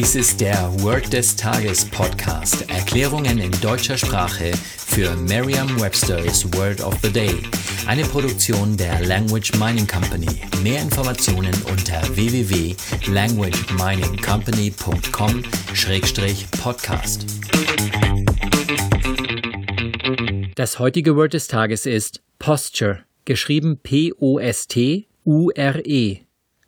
Dies ist der Word des Tages Podcast. Erklärungen in deutscher Sprache für Merriam-Webster's Word of the Day. Eine Produktion der Language Mining Company. Mehr Informationen unter www.languageminingcompany.com-podcast. Das heutige Word des Tages ist Posture, geschrieben P-O-S-T-U-R-E.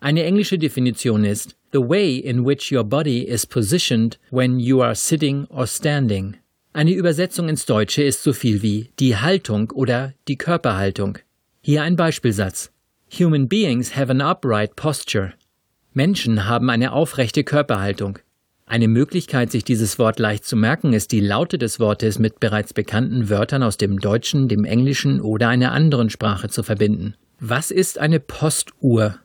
Eine englische Definition ist the way in which your body is positioned when you are sitting or standing. Eine Übersetzung ins Deutsche ist so viel wie die Haltung oder die Körperhaltung. Hier ein Beispielsatz. Human beings have an upright posture. Menschen haben eine aufrechte Körperhaltung. Eine Möglichkeit, sich dieses Wort leicht zu merken, ist die Laute des Wortes mit bereits bekannten Wörtern aus dem Deutschen, dem Englischen oder einer anderen Sprache zu verbinden. Was ist eine Postuhr?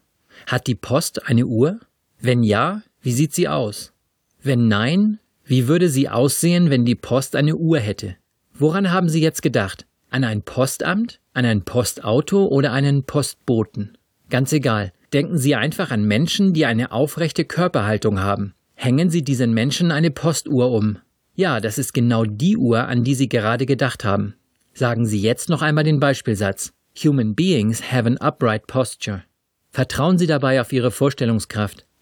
Hat die Post eine Uhr? Wenn ja, wie sieht sie aus? Wenn nein, wie würde sie aussehen, wenn die Post eine Uhr hätte? Woran haben Sie jetzt gedacht? An ein Postamt, an ein Postauto oder einen Postboten? Ganz egal. Denken Sie einfach an Menschen, die eine aufrechte Körperhaltung haben. Hängen Sie diesen Menschen eine Postuhr um. Ja, das ist genau die Uhr, an die Sie gerade gedacht haben. Sagen Sie jetzt noch einmal den Beispielsatz. Human beings have an upright posture. Vertrauen Sie dabei auf Ihre Vorstellungskraft.